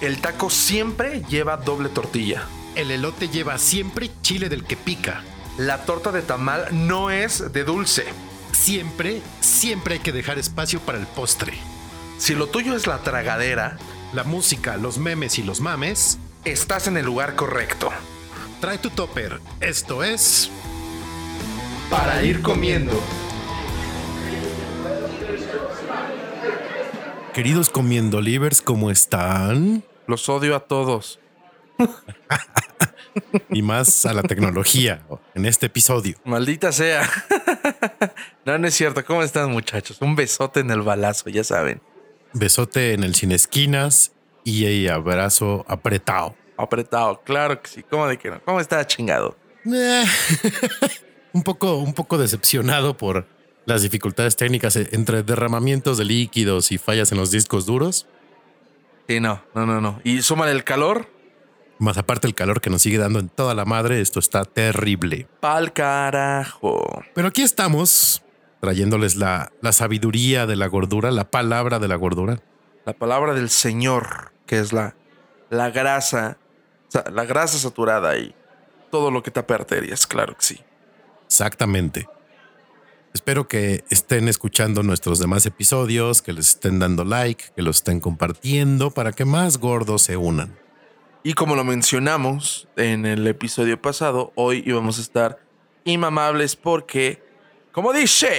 El taco siempre lleva doble tortilla. El elote lleva siempre chile del que pica. La torta de tamal no es de dulce. Siempre, siempre hay que dejar espacio para el postre. Si lo tuyo es la tragadera, La música, los memes y los mames, estás en el lugar correcto. trae tu topper. Esto es... Para ir comiendo. Queridos comiendo livers, ¿cómo están? Los odio a todos. Y más a la tecnología en este episodio. Maldita sea. no, no es cierto. ¿Cómo están, muchachos? Un besote en el balazo, ya saben. Besote en el sin esquinas y abrazo apretado. Apretado, claro que sí. ¿Cómo de que no? ¿Cómo está chingado? Eh, un poco, un poco decepcionado por las dificultades técnicas entre derramamientos de líquidos y fallas en los discos duros. Sí, no, no, no, no. Y súmale el calor. Más aparte el calor que nos sigue dando en toda la madre, esto está terrible. Pa'l carajo. Pero aquí estamos trayéndoles la, la sabiduría de la gordura, la palabra de la gordura. La palabra del Señor, que es la, la grasa, la grasa saturada y todo lo que tapa arterias, claro que sí. Exactamente. Espero que estén escuchando nuestros demás episodios, que les estén dando like, que los estén compartiendo para que más gordos se unan. Y como lo mencionamos en el episodio pasado, hoy íbamos a estar inmamables porque, como dice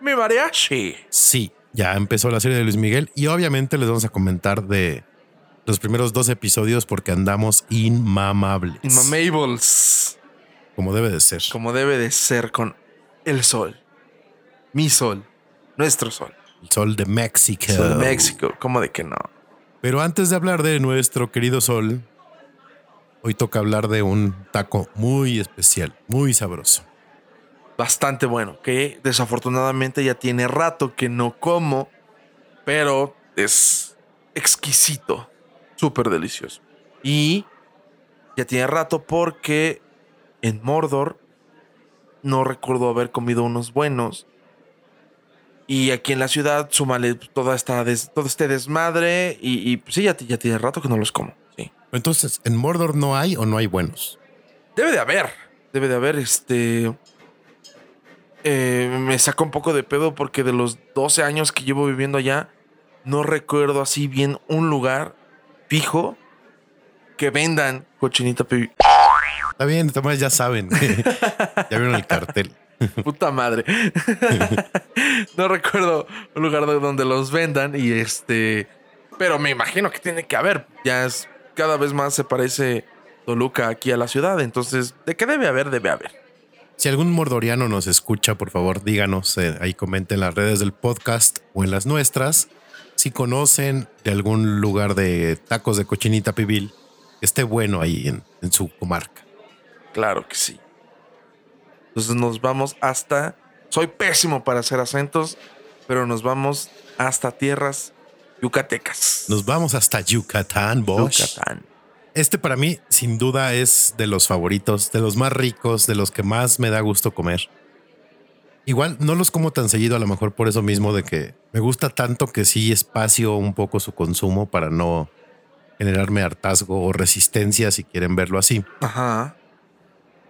mi mariachi, Sí, ya empezó la serie de Luis Miguel y obviamente les vamos a comentar de los primeros dos episodios porque andamos inmamables. inmamables, Como debe de ser. como debe de ser con el sol, mi sol, nuestro sol, El sol de México. el sol de México, como de que no. Pero antes de hablar de nuestro querido sol, hoy toca hablar de un taco muy especial, muy sabroso. bastante bueno, que desafortunadamente ya tiene rato que no como, pero es exquisito, súper delicioso. Y ya tiene rato porque en Mordor no recuerdo haber comido unos buenos. Y aquí en la ciudad, súmale toda esta des- todo este desmadre. Y, y, pues sí, ya, ya tiene rato que no los como. Sí. Entonces, ¿en Mordor no hay o no hay buenos? Debe de haber. Debe de haber, este. eh, me saca un poco de pedo porque de los 12 años que llevo viviendo allá, no recuerdo así bien un lugar fijo que vendan cochinita pibil. Está bien, de todas ya saben. ya vieron el cartel. Puta madre. no recuerdo un lugar de donde los vendan y este. Pero me imagino que tiene que haber. Ya es cada vez más se parece Toluca aquí a la ciudad. Entonces, ¿de qué debe haber? Debe haber. Si algún mordoriano nos escucha, por favor, díganos eh, ahí comenten en las redes del podcast o en las nuestras si conocen de algún lugar de tacos de cochinita pibil que esté bueno ahí en, en su comarca. Claro que sí. Entonces nos vamos hasta. Soy pésimo para hacer acentos, pero nos vamos hasta tierras yucatecas. Nos vamos hasta Yucatán, Bosch. Yucatán. Este para mí, sin duda, es de los favoritos, de los más ricos, de los que más me da gusto comer. Igual no los como tan seguido, a lo mejor por eso mismo de que me gusta tanto que sí espacio un poco su consumo para no generarme hartazgo o resistencia si quieren verlo así. Ajá.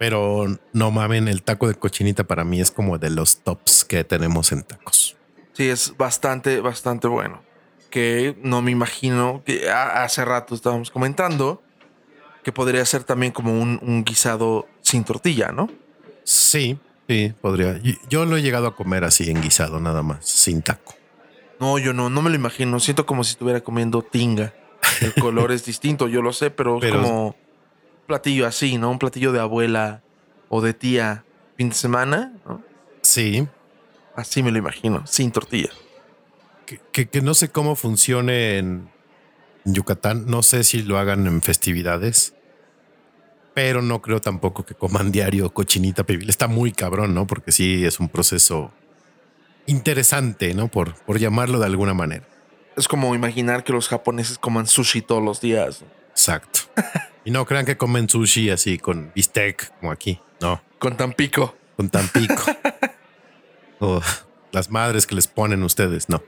Pero no mamen, el taco de cochinita para mí es como de los tops que tenemos en tacos. Sí, es bastante, bastante bueno. Que no me imagino que hace rato estábamos comentando que podría ser también como un, un guisado sin tortilla, ¿no? Sí, sí, podría. Yo lo he llegado a comer así en guisado nada más, sin taco. No, yo no, no me lo imagino. Siento como si estuviera comiendo tinga. El color es distinto, yo lo sé, pero, Pero- es como platillo así, ¿no? Un platillo de abuela o de tía fin de semana, ¿no? Sí, Así me lo imagino, sin tortilla. que, que- que no sé cómo funcione en Yucatán. No sé si lo hagan en festividades, pero no creo tampoco que coman diario cochinita pibil. Está muy cabrón, ¿no? Porque sí es un proceso interesante, ¿no? Por, por llamarlo de alguna manera. Es como imaginar que los japoneses coman sushi todos los días. Exacto. y no crean que comen sushi así con bistec como aquí. No, Con Tampico. con Tampico. o las madres que les ponen ustedes, no.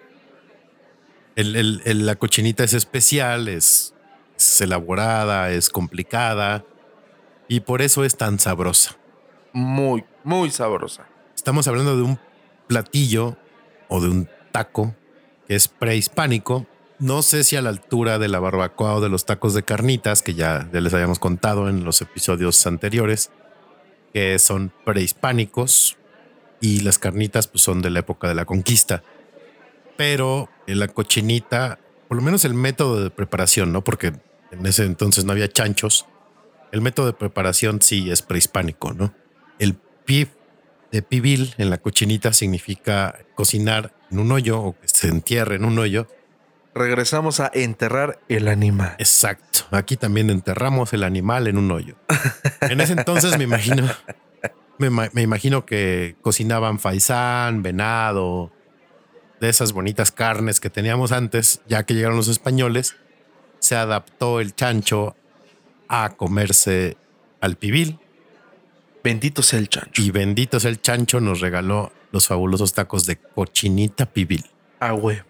El, el- el- la cochinita es especial, es, es es elaborada, es complicada y por eso es tan sabrosa. Muy, muy sabrosa. Estamos hablando de un platillo o de un taco que es prehispánico. No sé si a la altura de la barbacoa o de los tacos de carnitas, que ya, les habíamos contado en los episodios anteriores, que son prehispánicos y las carnitas pues, son de la época de la conquista. Pero en la cochinita, por lo menos el método de preparación, ¿no? Porque en ese entonces no había chanchos. El método de preparación sí es prehispánico, ¿no? El pib de pibil en la cochinita significa cocinar en un hoyo o que se entierre en un hoyo. Regresamos a enterrar el animal. Exacto. Aquí también enterramos el animal en un hoyo. en ese entonces me imagino, me, me imagino que cocinaban faisán, venado, de esas bonitas carnes que teníamos antes, ya que llegaron los españoles, se adaptó el chancho a comerse al pibil. Bendito sea el chancho. Y bendito sea el chancho nos regaló los fabulosos tacos de cochinita pibil. Ah, güey.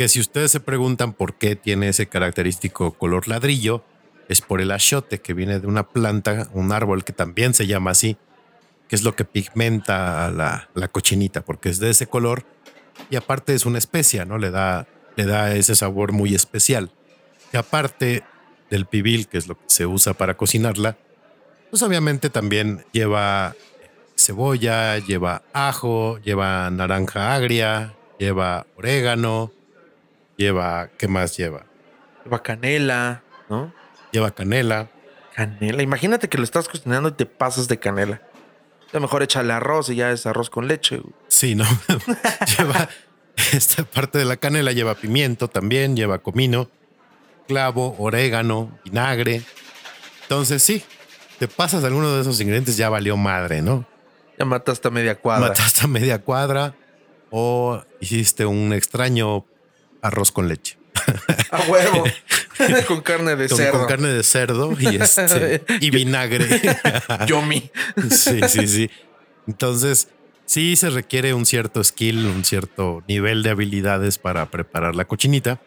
Que si ustedes se preguntan por qué tiene ese característico color ladrillo, es por el achiote que viene de una planta, un árbol que también se llama así, que es lo que pigmenta a la, la cochinita, porque es de ese color y aparte es una especia, ¿no? Le da, le da ese sabor muy especial. Y aparte del pibil, que es lo que se usa para cocinarla, pues obviamente también lleva cebolla, lleva ajo, lleva naranja agria, lleva orégano, lleva, ¿qué más lleva? Lleva canela, ¿no? Lleva canela. Canela. Imagínate que lo estás cocinando y te pasas de canela. A lo mejor échale arroz y ya es arroz con leche. Sí, ¿no? lleva esta parte de la canela, lleva pimiento también, lleva comino, clavo, orégano, vinagre. Entonces, sí, te pasas alguno de esos ingredientes, ya valió madre, ¿no? Ya mataste a media cuadra. Mataste a media cuadra o hiciste un extraño arroz con leche. A huevo. con carne de con, cerdo. Con carne de cerdo y, este, y vinagre. Yomi. sí, sí, sí. Entonces, sí se requiere un cierto skill, un cierto nivel de habilidades para preparar la cochinita.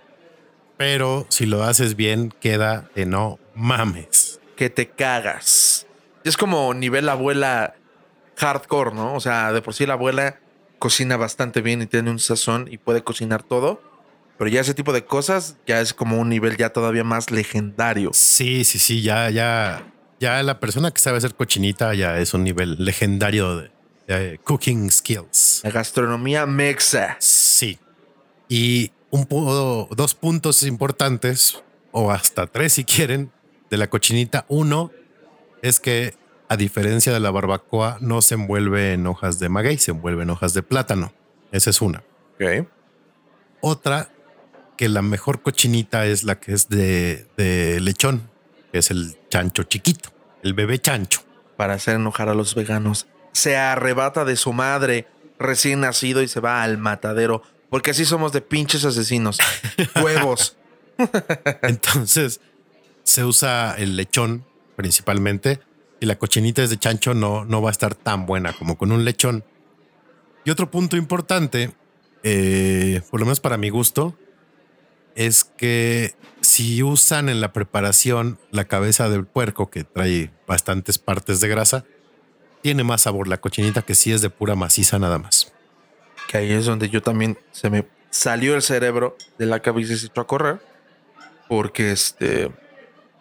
Pero si lo haces bien, queda de no mames. Que te cagas. Es como nivel abuela hardcore, ¿no? O sea, de por sí la abuela cocina bastante bien y tiene un sazón y puede cocinar todo. Pero ya ese tipo de cosas ya es como un nivel ya todavía más legendario. Sí, sí, sí, ya, ya, ya la persona que sabe hacer cochinita ya es un nivel legendario de, de cooking skills. La gastronomía mexa. Sí. Y un dos puntos importantes, o hasta tres si quieren, de la cochinita. Uno es que, a diferencia de la barbacoa, no se envuelve en hojas de maguey, se envuelve en hojas de plátano. Esa es una. Ok. Otra que la mejor cochinita es la que es de, de lechón, que es el chancho chiquito, el bebé chancho. Para hacer enojar a los veganos, se arrebata de su madre recién nacido y se va al matadero, porque así somos de pinches asesinos. Huevos. Entonces, se usa el lechón principalmente y la cochinita es de chancho no, no va a estar tan buena como con un lechón. Y otro punto importante, eh, por lo menos para mi gusto, es que si usan en la preparación la cabeza del puerco, que trae bastantes partes de grasa, tiene más sabor la cochinita que si es de pura maciza nada más. Que ahí es donde yo también se me salió el cerebro de la cabeza y se echó a correr. Porque este.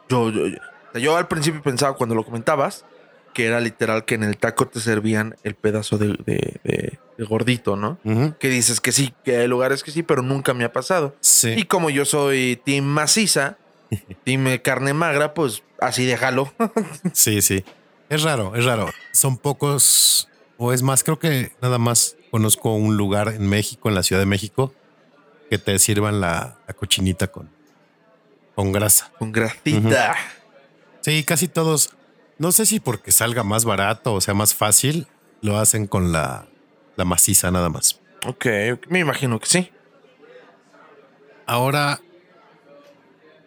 Yo, yo, yo, yo al principio pensaba cuando lo comentabas que era literal que en el taco te servían el pedazo de, de, de, de gordito, ¿no? Uh -huh. Que dices que sí, que hay lugares que sí, pero nunca me ha pasado. Sí. Y como yo soy team maciza, team carne magra, pues así déjalo. sí, sí. Es raro, es raro. Son pocos, o es más, creo que nada más conozco un lugar en México, en la Ciudad de México, que te sirvan la, la cochinita con, con grasa. Con grasita. Uh -huh. Sí, casi todos no sé si porque salga más barato o sea más fácil, lo hacen con la, la maciza nada más. Ok, me imagino que sí. Ahora,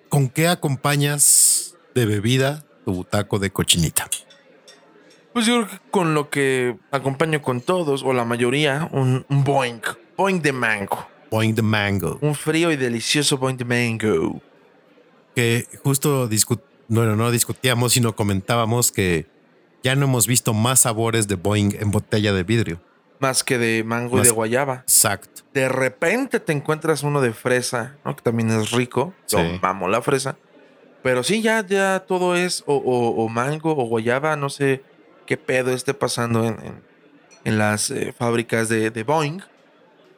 ¿con qué acompañas de bebida tu taco de cochinita? Pues yo creo que con lo que acompaño con todos, o la mayoría, un, un boing. Boing de mango. Boing de mango. Un frío y delicioso boing de mango. Que justo discu bueno, no discutíamos, sino comentábamos que ya no hemos visto más sabores de Boeing en botella de vidrio. Más que de mango y de guayaba. Exacto. De repente te encuentras uno de fresa, ¿no? Que también es rico. Yo amo la fresa. Pero sí, ya, ya todo es o, mango o guayaba, no sé qué pedo esté pasando en, en, las eh, fábricas de, de, Boeing,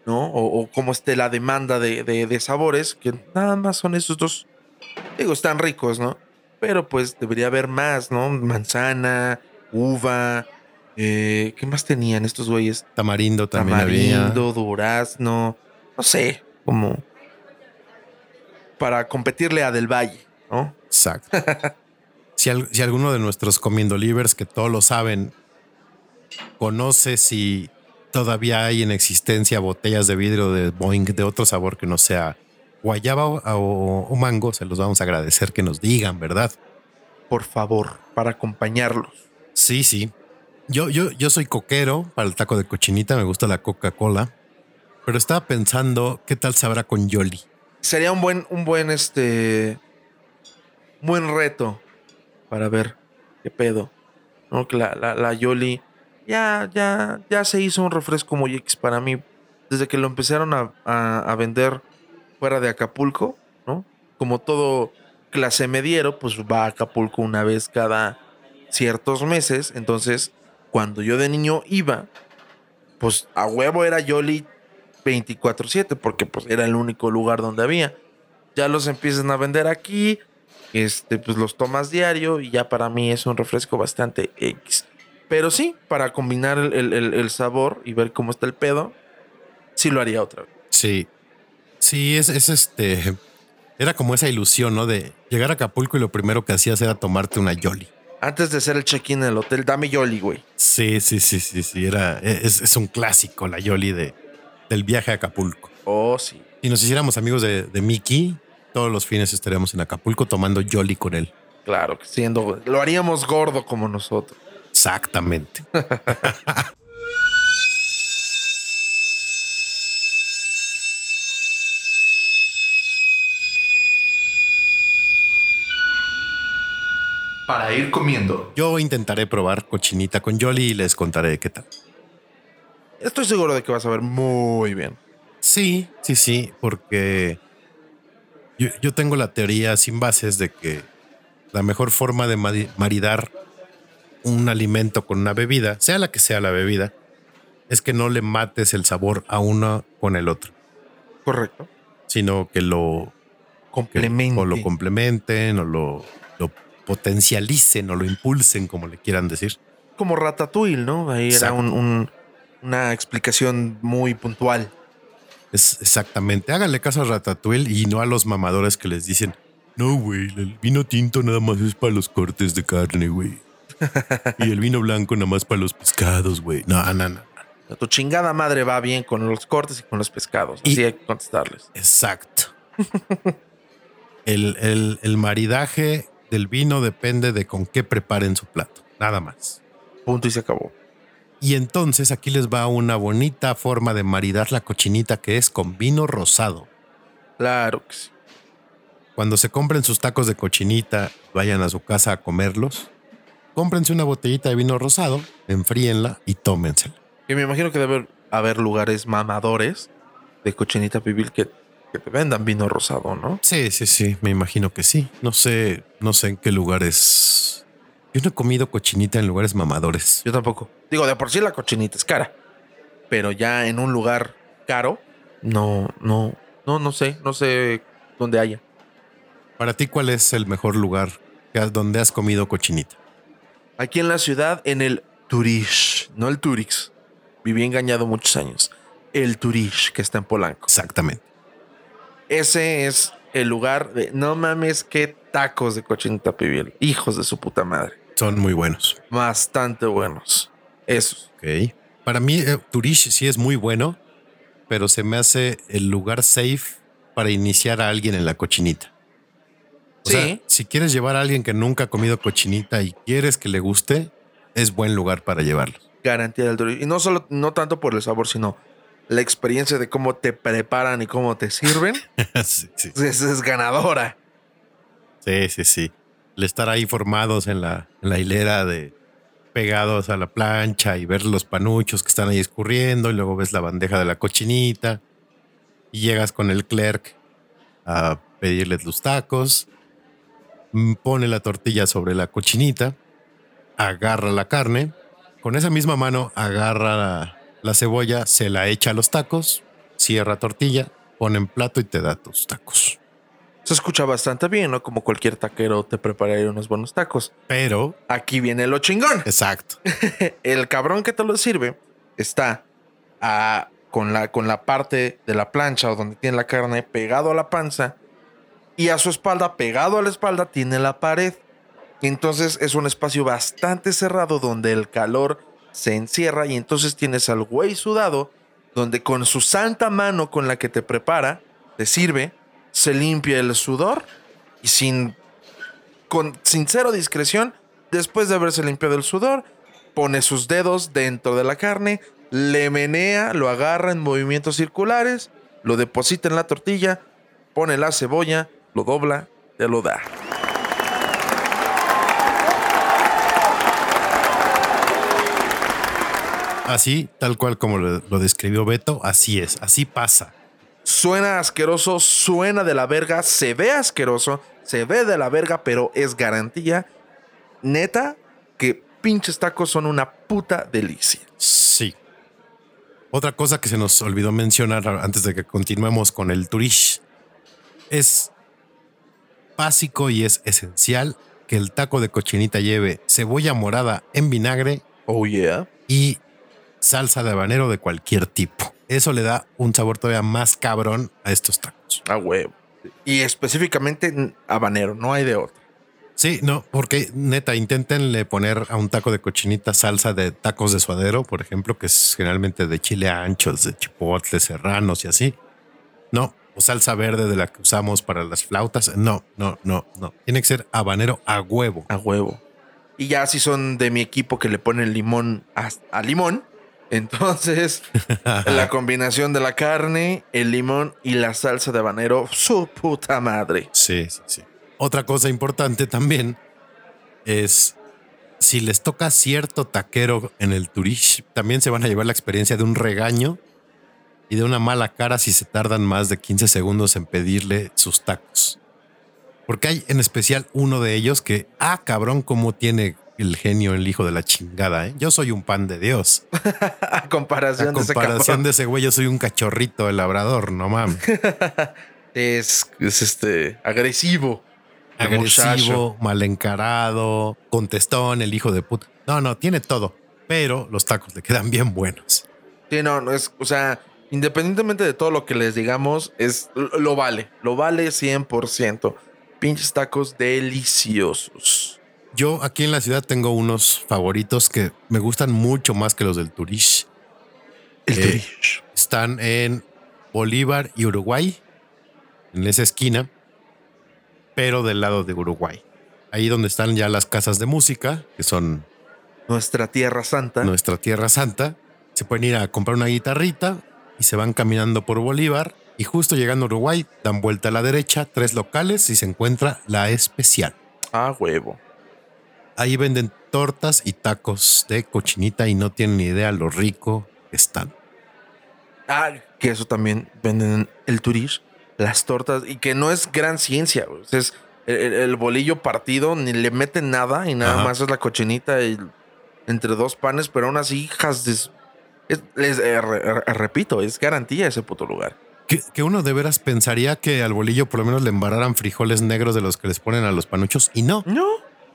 ¿no? O, cómo esté la demanda de, de, sabores, que nada más son esos dos. Digo, están ricos, ¿no? Pero pues debería haber más, ¿no? Manzana, uva. Eh, ¿Qué más tenían estos güeyes? Tamarindo también Tamarindo, durazno. No sé, como para competirle a Del Valle, ¿no? Exacto. si, si, alguno de nuestros comiendo livers, que todos lo saben, conoce si todavía hay en existencia botellas de vidrio de Boeing de otro sabor que no sea guayaba o, o mango, se los vamos a agradecer que nos digan, ¿verdad? Por favor, para acompañarlos. Sí, sí. Yo, yo, yo soy coquero para el taco de cochinita, me gusta la Coca-Cola, pero estaba pensando qué tal sabrá con Yoli. Sería un buen, un buen, este, buen reto para ver qué pedo. ¿no? Que la, la, Yoli ya, ya, ya se hizo un refresco muy X para mí. Desde que lo empezaron a, a, vender fuera de Acapulco, ¿no? Como todo clase mediero, pues va a Acapulco una vez cada ciertos meses. Entonces, cuando yo de niño iba, pues a huevo era Yoli 24-7, porque pues era el único lugar donde había. Ya los empiezan a vender aquí, este, pues los tomas diario y ya para mí es un refresco bastante X. Pero sí, para combinar el, sabor y ver cómo está el pedo, sí lo haría otra vez. Sí, sí, es, es este, era como esa ilusión, ¿no? De llegar a Acapulco y lo primero que hacías era tomarte una Yoli. Antes de hacer el check-in en el hotel, dame Yoli, güey. Sí, sí, sí, sí, sí, era, es, es un clásico la Yoli de, del viaje a Acapulco. Oh, sí. Si nos hiciéramos amigos de, de Mickey, todos los fines estaríamos en Acapulco tomando Jolly con él. Claro, siendo, lo haríamos gordo como nosotros. Exactamente. Para ir comiendo. Yo intentaré probar cochinita con Jolly y les contaré qué tal. Estoy seguro de que vas a ver muy bien. Sí, sí, sí, porque yo, tengo la teoría sin bases de que la mejor forma de maridar un alimento con una bebida, sea la que sea la bebida, es que no le mates el sabor a uno con el otro. Correcto. Sino que lo complementen. o lo complementen, o lo, potencialicen, o lo impulsen, como le quieran decir. Como Ratatouille, ¿no? Ahí era una explicación muy puntual. Es exactamente. Háganle caso a Ratatouille y no a los mamadores que les dicen, no, güey, el vino tinto nada más es para los cortes de carne, güey. y el vino blanco nada más para los pescados, güey. No, no, no. Tu chingada madre va bien con los cortes y con los pescados. Así hay que contestarles. Exacto. el, el, el maridaje del vino depende de con qué preparen su plato. Nada más. Punto y se acabó. Y entonces aquí les va una bonita forma de maridar la cochinita que es con vino rosado. Claro que sí. Cuando se compren sus tacos de cochinita, vayan a su casa a comerlos, cómprense una botellita de vino rosado, enfríenla y tómensela. Y me imagino que debe haber lugares mamadores de cochinita pibil que, que te vendan vino rosado, ¿no? Sí, sí, sí, me imagino que sí. No sé, no sé en qué lugares yo no he comido cochinita en lugares mamadores. Yo tampoco. Digo, de por sí la cochinita es cara. Pero ya en un lugar caro, no, no, no, no sé, no sé dónde haya. Para ti, ¿cuál es el mejor lugar donde has comido cochinita? Aquí en la ciudad, en el Turish, no el Turix. Viví engañado muchos años. El Turish, que está en Polanco. Exactamente. Ese es el lugar de no mames, qué tacos de cochinita pibil. Hijos de su puta madre. Son muy buenos. Bastante buenos. Esos. Ok. Para mí, eh, Turish sí es muy bueno, pero se me hace el lugar safe para iniciar a alguien en la cochinita. O sí. Sea, si quieres llevar a alguien que nunca ha comido cochinita y quieres que le guste, es buen lugar para llevarlo. Garantía del Turish. Y no solo, no tanto por el sabor, sino la experiencia de cómo te preparan y cómo te sirven. sí, sí. Es, es ganadora. Sí, sí, sí. El estar ahí formados en la, en la hilera de pegados a la plancha y ver los panuchos que están ahí escurriendo y luego ves la bandeja de la cochinita y llegas con el clerk a pedirles los tacos, mm, pone la tortilla sobre la cochinita, agarra la carne, con esa misma mano agarra la, la cebolla, se la echa a los tacos, cierra tortilla, pone en plato y te da tus tacos. Se escucha bastante bien, ¿no? Como cualquier taquero te prepararía unos buenos tacos. Pero, Aquí viene lo chingón. exacto. El cabrón que te lo sirve está ah, con, la, con la parte de la plancha o donde tiene la carne pegado a la panza y a su espalda, pegado a la espalda, tiene la pared. Entonces es un espacio bastante cerrado donde el calor se encierra y entonces tienes al güey sudado donde con su santa mano con la que te prepara, te sirve, se limpia el sudor y sin, con sincero discreción, después de haberse limpiado el sudor, pone sus dedos dentro de la carne, le menea, lo agarra en movimientos circulares, lo deposita en la tortilla, pone la cebolla, lo dobla, te lo da. Así, tal cual como lo, lo describió Beto, así es, así pasa. Suena asqueroso, suena de la verga, se ve asqueroso, se ve de la verga, pero es garantía. Neta, que pinches tacos son una puta delicia. Sí. Otra cosa que se nos olvidó mencionar antes de que continuemos con el turish es básico y es esencial que el taco de cochinita lleve cebolla morada en vinagre Oh yeah. y salsa de habanero de cualquier tipo. Eso le da un sabor todavía más cabrón a estos tacos. A huevo. Y específicamente habanero, no hay de otro. Sí, no, porque neta, inténtenle poner a un taco de cochinita salsa de tacos de suadero, por ejemplo, que es generalmente de chile anchos, de chipotle, serranos y así. No, o salsa verde de la que usamos para las flautas. No, no, no, no. Tiene que ser habanero a huevo. A huevo. Y ya si son de mi equipo que le ponen limón a, a limón, entonces la combinación de la carne, el limón y la salsa de habanero, su puta madre. Sí, sí, sí. Otra cosa importante también es si les toca cierto taquero en el Turish, también se van a llevar la experiencia de un regaño y de una mala cara si se tardan más de 15 segundos en pedirle sus tacos. Porque hay en especial uno de ellos que, ah, cabrón, cómo tiene el genio, el hijo de la chingada. ¿eh? Yo soy un pan de Dios. A comparación, A de ese comparación de ese güey, yo soy un cachorrito de labrador, no mames. Es, es este agresivo. Muchacho. agresivo, mal encarado, contestón, el hijo de puta. No, no, tiene todo, pero los tacos le quedan bien buenos. Sí, no, no es, o sea, independientemente de todo lo que les digamos, es lo vale, lo vale 100%. Pinches tacos deliciosos. Yo aquí en la ciudad tengo unos favoritos que me gustan mucho más que los del Turish. El Eh, Turish. Están en Bolívar y Uruguay, en esa esquina, pero del lado de Uruguay. Ahí donde están ya las casas de música, que son Nuestra tierra santa. nuestra tierra santa. Se pueden ir a comprar una guitarrita y se van caminando por Bolívar. Y justo llegando a Uruguay, dan vuelta a la derecha, tres locales y se encuentra la especial. Ah, huevo. Ahí venden tortas y tacos de cochinita y no tienen ni idea lo rico que están. Ah, que eso también venden en el Turish. Las tortas. Y que no es gran ciencia. güey. O sea, es el, el- el bolillo partido, ni le meten nada y nada Ajá. más es la cochinita y entre dos panes, pero aún así, hijas de... es- les- eh, re- re- repito, es garantía ese puto lugar. Que, que uno de veras pensaría que al bolillo por lo menos le embararan frijoles negros de los que les ponen a los panuchos y no, No.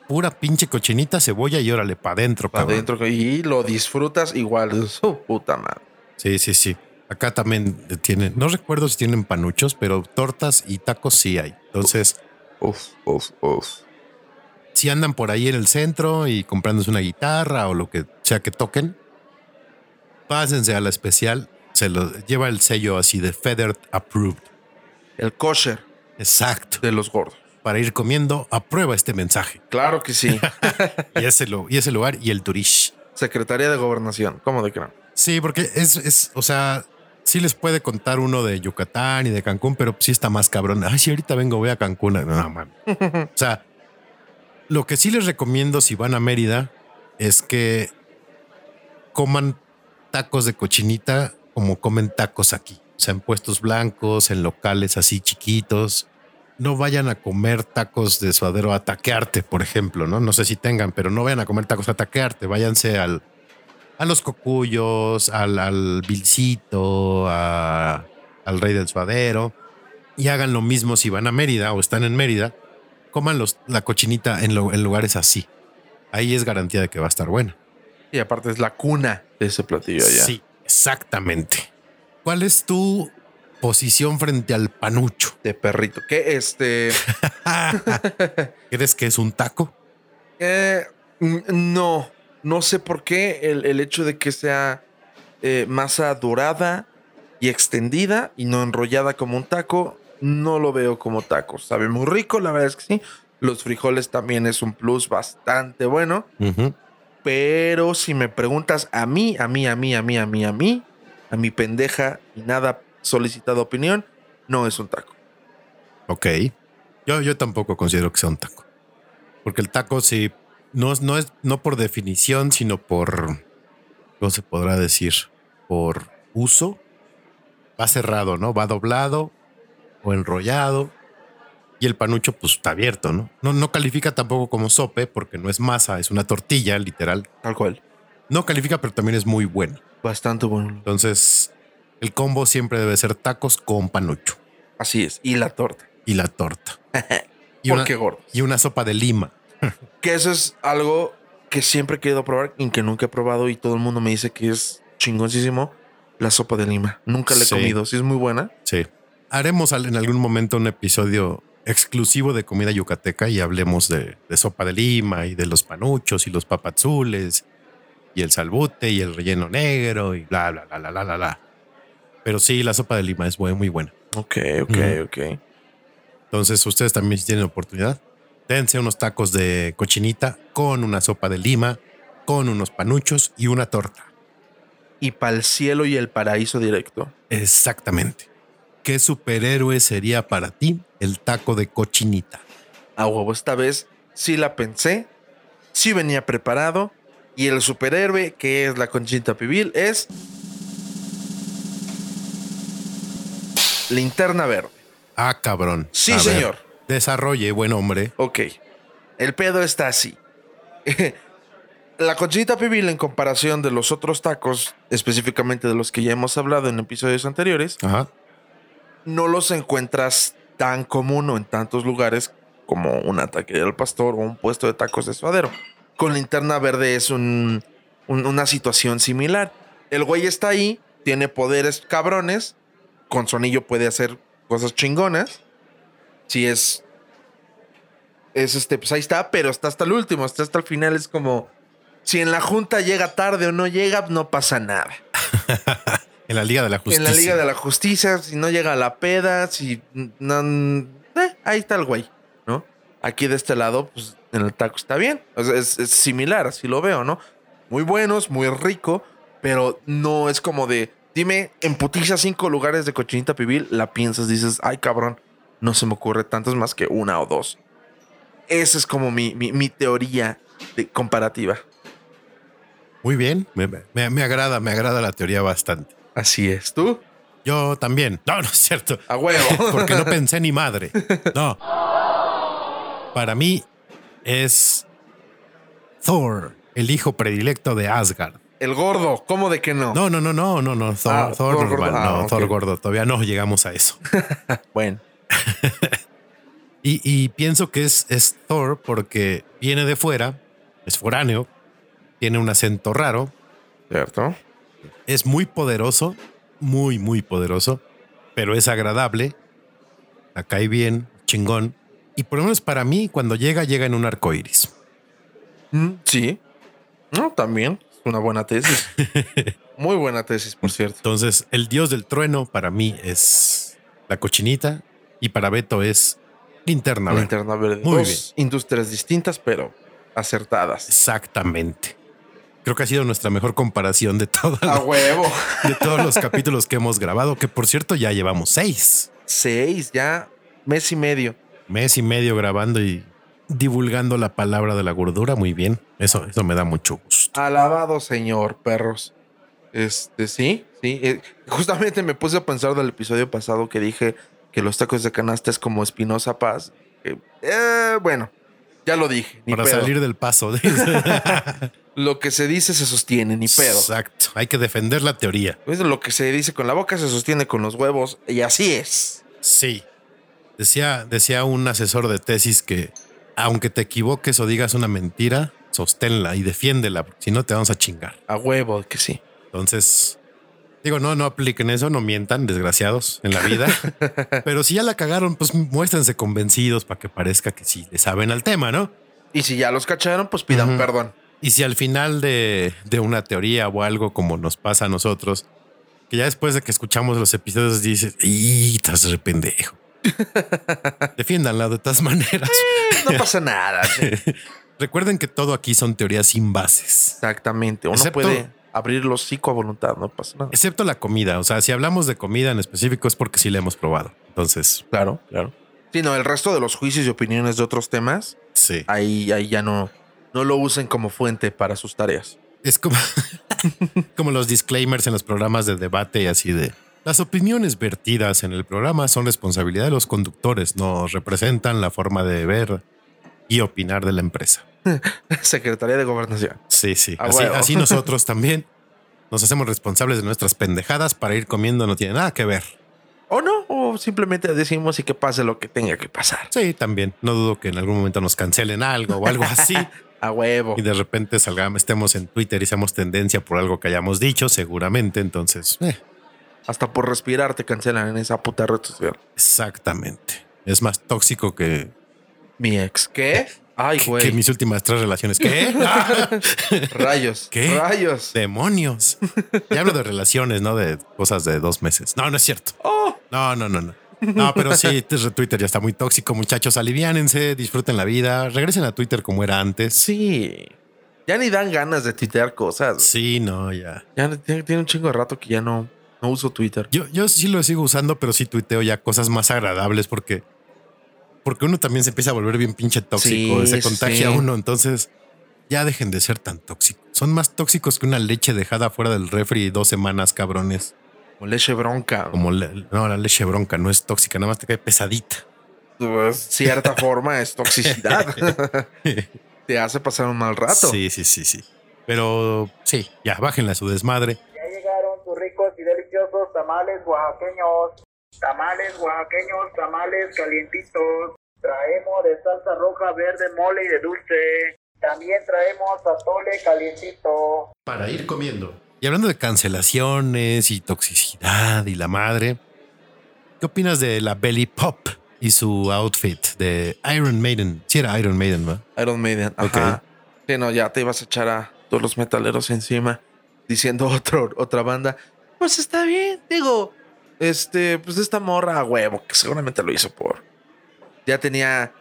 Pura pinche cochinita, cebolla y órale para adentro, Para adentro y lo disfrutas igual. Su puta madre. Sí, sí, sí. Acá también tienen, no recuerdo si tienen panuchos, pero tortas y tacos sí hay. Entonces, Uf, uf, uf. si andan por ahí en el centro y comprándose una guitarra o lo que sea que toquen, pásense a la especial. Se lo lleva el sello así de Feathered Approved. El kosher Exacto. de los gordos. Para ir comiendo, aprueba este mensaje. Claro que sí. Y ese, lo, y ese lugar y el Turish. Secretaría de Gobernación. ¿Cómo de que no? Sí, porque es, es, o sea, sí les puede contar uno de Yucatán y de Cancún, pero sí está más cabrón. Ay, si ahorita vengo, voy a Cancún. No, mames. o sea, lo que sí les recomiendo si van a Mérida es que coman tacos de cochinita como comen tacos aquí. O sea, en puestos blancos, en locales así chiquitos. No vayan a comer tacos de suadero a taquearte, por ejemplo, ¿no? No sé si tengan, pero no vayan a comer tacos a taquearte. Váyanse al, a los cocuyos, al, al Vilcito, al Rey del Suadero y hagan lo mismo si van a Mérida o están en Mérida. Coman los, la cochinita en, en lugares así. Ahí es garantía de que va a estar buena. Y aparte es la cuna de ese platillo allá. Sí, exactamente. ¿Cuál es tu posición frente al panucho? De perrito. ¿Qué este? ¿Crees que es un taco? Eh, no, no sé por qué el, hecho de que sea eh, masa dorada y extendida y no enrollada como un taco, no lo veo como taco. Sabe muy rico, la verdad es que sí. Los frijoles también es un plus bastante bueno. Pero si me preguntas a mí, a mí, a mí, a mí, a mí, a mí, a mi pendeja y nada solicitado opinión, no es un taco. Ok. Yo, yo tampoco considero que sea un taco. Porque el taco sí no, no es no por definición, sino por, ¿cómo se podrá decir? Por uso. Va cerrado, ¿no? Va doblado o enrollado. Y el panucho, pues está abierto, ¿no? No, no califica tampoco como sope porque no es masa, es una tortilla, literal. Tal cual. No califica, pero también es muy bueno. Bastante bueno. Entonces, el combo siempre debe ser tacos con panucho. Así es. Y la torta. Y la torta. y, una, gordo. y una sopa de lima que eso es algo que siempre he querido probar y que nunca he probado y todo el mundo me dice que es chingoncísimo. La sopa de lima. Nunca la he comido. Sí es muy buena. Sí. Haremos en algún momento un episodio exclusivo de comida yucateca y hablemos de, sopa de lima y de los panuchos y los papazules y el salbute y el relleno negro y bla, bla, bla, bla, bla, bla. Pero sí, la sopa de lima es muy, muy buena. Ok, ok, ok. Entonces, ustedes también tienen oportunidad, dense unos tacos de cochinita con una sopa de lima, con unos panuchos y una torta. Y para el cielo y el paraíso directo. Exactamente. ¿Qué superhéroe sería para ti el taco de cochinita? A huevo, esta vez sí la pensé, sí venía preparado. Y el superhéroe que es la cochinita pibil es. Linterna verde. Ah, cabrón. Sí, señor. Desarrolle, buen hombre. Ok. El pedo está así. La cochinita pibil, en comparación de los otros tacos, específicamente de los que ya hemos hablado en episodios anteriores, no los encuentras tan común o en tantos lugares como una taquería del pastor o un puesto de tacos de suadero. Con linterna verde es un, una situación similar. El güey está ahí, tiene poderes cabrones, con su anillo puede hacer cosas chingonas si es. Es este, pues ahí está, pero está hasta el último, hasta hasta el final. Es como. Si en la junta llega tarde o no llega, no pasa nada. en la Liga de la Justicia. En la Liga de la Justicia, si no llega a la peda, si. No, eh, ahí está el güey, ¿no? Aquí de este lado, pues en el taco está bien. es, similar, así lo veo, ¿no? Muy buenos, muy rico, pero no es como de. Dime, en putiza cinco lugares de cochinita pibil, la piensas, dices, ay cabrón, no se me ocurre tantos más que una o dos. Esa es como mi, teoría de comparativa. Muy bien, me, agrada, me agrada la teoría bastante. Así es, ¿tú? Yo también. No, no es cierto. A huevo. Porque no pensé ni madre. No. Para mí es Thor, el hijo predilecto de Asgard. El gordo, ¿cómo de que no? No, no, no, no, no, no. Thor, ah, gordo. no, ah, Thor gordo. Todavía no llegamos a eso. bueno. y, pienso que es, es Thor porque viene de fuera, es foráneo, tiene un acento raro. ¿Cierto? Es muy poderoso, muy, muy poderoso, pero es agradable. Acá cae bien, chingón. Y por lo menos para mí, cuando llega, llega en un arco iris. Mm, sí. No, también. Una buena tesis. Muy buena tesis, por cierto. Entonces, el dios del trueno para mí es la cochinita y para Beto es Linterna Verde. Linterna Verde. Muy bien. industrias distintas, pero acertadas. Exactamente. creo que ha sido nuestra mejor comparación de, todo, A huevo. de todos los capítulos que hemos grabado, que por cierto ya llevamos seis. Seis, ya mes y medio. Mes y medio grabando y divulgando la palabra de la gordura. Muy bien. Eso, eso me da mucho gusto. Alabado señor, perros. Este, sí, sí. eh, justamente me puse a pensar del episodio pasado que dije que los tacos de canasta es como Espinosa Paz. eh, bueno, ya lo dije. Ni Para pedo. salir del paso. Lo que se dice se sostiene, ni pedo. Exacto. Hay que defender la teoría. Pues Lo que se dice con la boca se sostiene con los huevos. Y así es. Sí. Decía, decía un asesor de tesis que aunque te equivoques o digas una mentira, sosténla y defiéndela, porque si no te vamos a chingar. A huevo que sí. Entonces, digo, no, no apliquen eso, no mientan, desgraciados en la vida. Pero si ya la cagaron, pues muéstrense convencidos para que parezca que sí le saben al tema, ¿no? Y si ya los cacharon, pues pidan perdón. Y si al final de, de una teoría o algo como nos pasa a nosotros, que ya después de que escuchamos los episodios dices, ¡y estás re pendejo! Defiéndanla de todas maneras. No pasa nada. sí. Recuerden que todo aquí son teorías sin bases, Exactamente. Uno Excepto- puede abrir los hocico a voluntad, no pasa nada. excepto la comida. O sea, si hablamos de comida en específico es porque sí la hemos probado. Entonces, Claro, claro. Sí, no, el resto de los juicios y opiniones de otros temas, sí. ahí, ahí ya no, no lo usen como fuente para sus tareas. Es como, como los disclaimers en los programas de debate y así de las opiniones vertidas en el programa son responsabilidad de los conductores, no representan la forma de ver y opinar de la empresa. Secretaría de Gobernación. Sí, sí. Así nosotros también nos hacemos responsables de nuestras pendejadas para ir comiendo, no tiene nada que ver. O no, o simplemente decimos y que pase lo que tenga que pasar. Sí, también. No dudo que en algún momento nos cancelen algo o algo así A huevo. y de repente salgamos, estemos en Twitter y seamos tendencia por algo que hayamos dicho, seguramente. Entonces, eh, Hasta por respirar te cancelan en esa puta red social. exactamente. Es más tóxico que, Mi ex. ¿Qué? Ay, güey. que mis últimas tres relaciones. ¿Qué? ¡Ah! Rayos. ¿Qué? Rayos. Demonios. Y hablo de relaciones, no de cosas de dos meses. No, no es cierto. Oh, No, no, no, no. No, pero sí, Twitter ya está muy tóxico, muchachos. Aliviánense, disfruten la vida, regresen a Twitter como era antes. sí. Ya ni dan ganas de tuitear cosas. Sí, no, ya. Ya tiene, tiene un chingo de rato que ya no, no uso Twitter. Yo, yo sí lo sigo usando, pero sí tuiteo ya cosas más agradables porque, porque uno también se empieza a volver bien pinche tóxico, Sí, se contagia sí. uno. Entonces, ya dejen de ser tan tóxicos. Son más tóxicos que una leche dejada fuera del refri dos semanas, cabrones. Como leche bronca. Como le- no, la leche bronca no es tóxica, nada más te cae pesadita. Pues, cierta forma es toxicidad. Te hace pasar un mal rato. Sí, sí, sí, sí. Pero sí, ya, bájenle a su desmadre. Ya llegaron sus ricos y deliciosos tamales oaxaqueños. Tamales oaxaqueños, tamales calientitos. Traemos de salsa roja, verde, mole y de dulce. También traemos atole calientito. Para ir comiendo. Y hablando de cancelaciones y toxicidad y la madre, ¿qué opinas de la Belly Pop y su outfit de Iron Maiden? Sí, era Iron Maiden, ¿va? Iron Maiden. Ajá. Sí, no, ya te ibas a echar a todos los metaleros encima diciendo otro, otra banda. Pues está bien, digo. Este, pues esta morra a huevo, que seguramente lo hizo por. Ya tenía.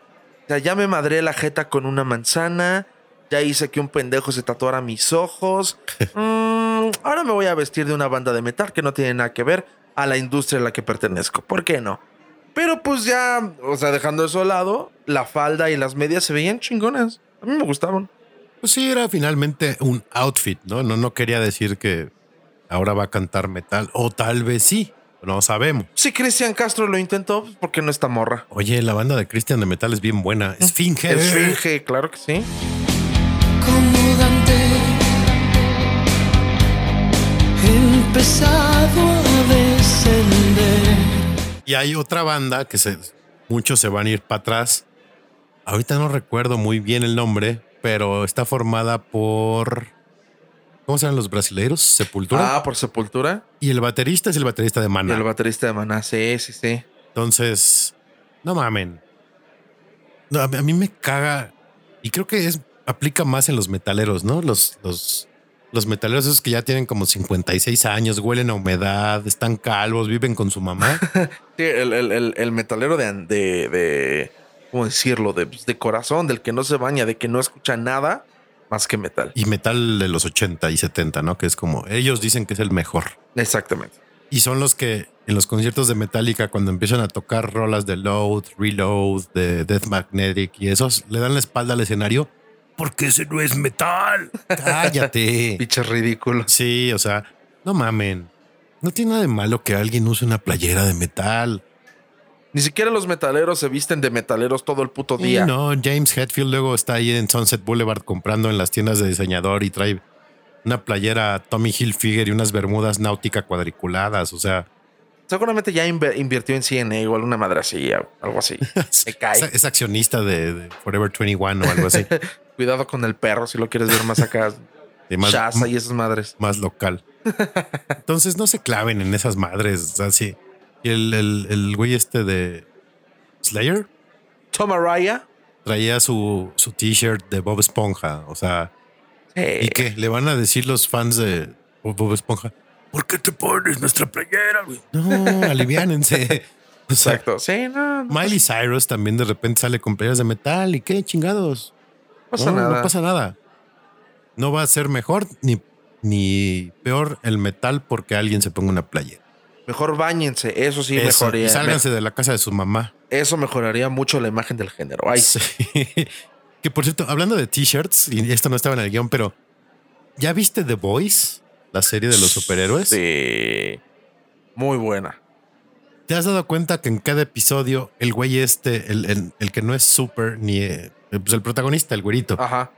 O sea, ya me madré la jeta con una manzana. Ya hice que un pendejo se tatuara mis ojos. Mm, ahora me voy a vestir de una banda de metal que no tiene nada que ver a la industria a la que pertenezco. ¿Por qué no? Pero pues ya, o sea, dejando eso a lado, la falda y las medias se veían chingonas. A mí me gustaban. Pues sí, era finalmente un outfit, ¿no? No, no quería decir que ahora va a cantar metal, o tal vez sí, no sabemos. Si Cristian Castro lo intentó, ¿por qué no esta morra? Oye, la banda de Christian de metal es bien buena. Esfinge. Esfinge, claro que sí. como Dante empezado a descender. Y hay otra banda que se, muchos se van a ir para atrás. Ahorita no recuerdo muy bien el nombre, pero está formada por. ¿Cómo se llaman los brasileiros? Sepultura. Ah, por Sepultura. Y el baterista es el baterista de Y Mana. el baterista de Maná, sí, sí, sí. Entonces, no mamen. No, a mí- me caga. Y creo que es aplica más en los metaleros, ¿no? Los, los, los metaleros esos que ya tienen como 56 años, huelen a humedad, están calvos, viven con su mamá. Sí, el, el- el- el metalero de, de, de- ¿Cómo decirlo? De, pues, de corazón, del que no se baña, de que no escucha nada. Más que metal. Y metal de los 80 y 70, ¿no? Que es como ellos dicen que es el mejor. Exactamente. Y son los que en los conciertos de Metallica, cuando empiezan a tocar rolas de Load, Reload, de Death Magnetic y esos, le dan la espalda al escenario porque ese no es metal. Cállate. Piches ridículos. Sí, o sea, no mamen. No tiene nada de malo que alguien use una playera de metal. Ni siquiera los metaleros se visten de metaleros todo el puto Y día. no, James Hetfield luego está ahí en Sunset Boulevard comprando en las tiendas de diseñador y trae una playera Tommy Hilfiger y unas bermudas náutica cuadriculadas. O sea, Seguramente ya invirtió en CNA o alguna madre así, o algo así. Me cae. es, es accionista de, de Forever 21 o algo así. Cuidado con el perro si lo quieres ver más acá. De más, Shaza y esas madres. más local. Entonces no se claven en esas madres. O sea, sí. Y el, el, el güey este de Slayer Tom Araya. traía su, su t-shirt de Bob Esponja. O sea, Eh, ¿y qué? Le van a decir los fans de Bob Esponja. ¿Por qué te pones nuestra playera, güey? No, aliviánense. O sea, Exacto. Sí, no, no Miley Cyrus también de repente sale con playeras de metal. ¿Y qué chingados? pasa no, nada. no pasa nada. No va a ser mejor ni, ni peor el metal porque alguien se ponga una playera. Mejor bañense. Eso sí Eso, mejoraría. y sálganse de la casa de su mamá. Eso mejoraría mucho la imagen del género. Ay, sí. Que por cierto, hablando de t-shirts, y esto no estaba en el guion, pero ¿ya viste The Boys? La serie de los superhéroes. Sí. Muy buena. ¿Te has dado cuenta que en cada episodio el güey este, el, el- el que no es super, ni eh, pues el protagonista, el güerito, Ajá.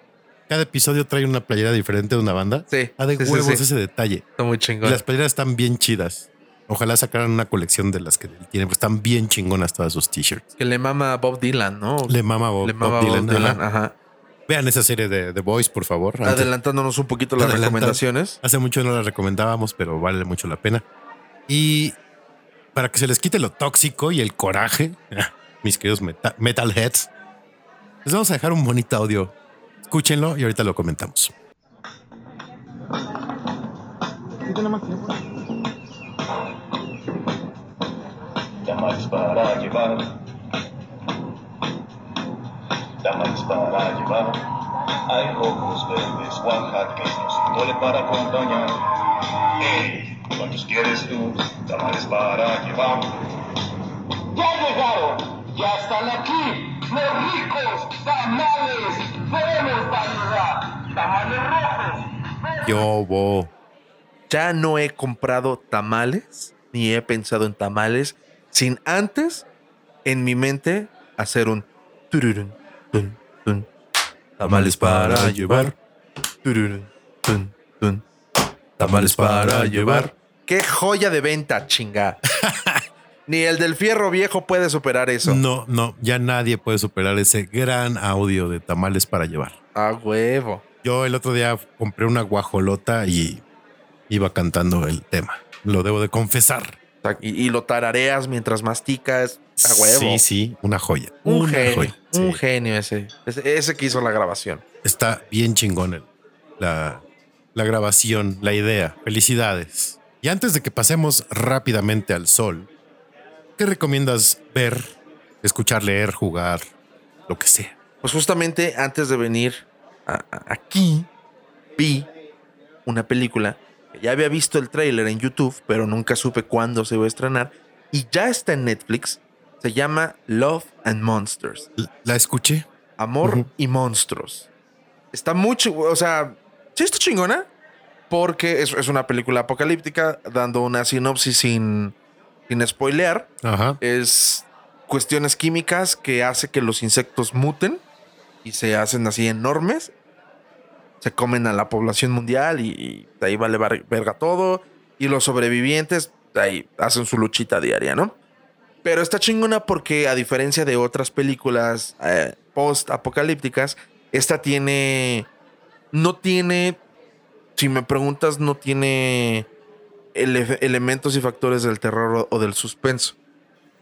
cada episodio trae una playera diferente de una banda? Sí. Ah, de sí, huevos sí. ese detalle. Está muy Y chingón. las playeras están bien chidas. Ojalá sacaran una colección de las que él tiene, pues están bien chingonas todas sus t-shirts. Que le mama a Bob Dylan, ¿no? Le mama a Bob, Le mama a Bob Bob Dylan. Dylan. ajá. Ajá. Vean esa serie de The Boys, por favor. Antes- Adelantándonos un poquito las recomendaciones. Hace mucho no la recomendábamos, pero vale mucho la pena. Y para que se les quite lo tóxico y el coraje, mis queridos meta- metalheads, les vamos a dejar un bonito audio. Escúchenlo y ahorita lo comentamos. Tamales para llevar. Tamales para llevar. Hay rojos, verdes, oaxaqueños, mole para acompañar. Hey, ¿cuántos quieres tú? Tamales para llevar. Ya llegaron, ya están aquí, los ricos tamales. Tenemos variedad, tamales rojos. Yo, bo. Ya no he comprado tamales, ni he pensado en tamales, sin antes en mi mente hacer un tururun, tun, tun. tamales para llevar. tururun, tun, tun. Tamales para llevar. Qué joya de venta, chinga. Ni el del fierro viejo puede superar eso. No, no, ya nadie puede superar ese gran audio de tamales para llevar. A huevo. Yo el otro día compré una guajolota y iba cantando el tema. Lo debo de confesar. Y, y lo tarareas mientras masticas. A huevo. Sí, sí, una joya. Un Una genio. joya. Un genio ese. ese. ese que hizo la grabación. Está bien chingón el- la, la grabación, la idea. Felicidades. Y antes de que pasemos rápidamente al sol, ¿qué recomiendas ver, escuchar, leer, jugar, lo que sea? Pues justamente antes de venir a- a- aquí, vi una película ya había visto el tráiler en YouTube, pero nunca supe cuándo se iba a estrenar. Y ya está en Netflix. Se llama Love and Monsters. La escuché. Amor y monstruos. Está mucho, o sea, sí está chingona, porque es, es una película apocalíptica, dando una sinopsis sin, sin spoilear. Ajá. Es cuestiones químicas que hace que los insectos muten y se hacen así enormes. Se comen a la población mundial y, y de ahí vale verga todo. Y los sobrevivientes ahí hacen su luchita diaria, ¿no? Pero está chingona porque a diferencia de otras películas eh, post-apocalípticas, esta tiene... No tiene... Si me preguntas, no tiene ele- elementos y factores del terror o- del suspenso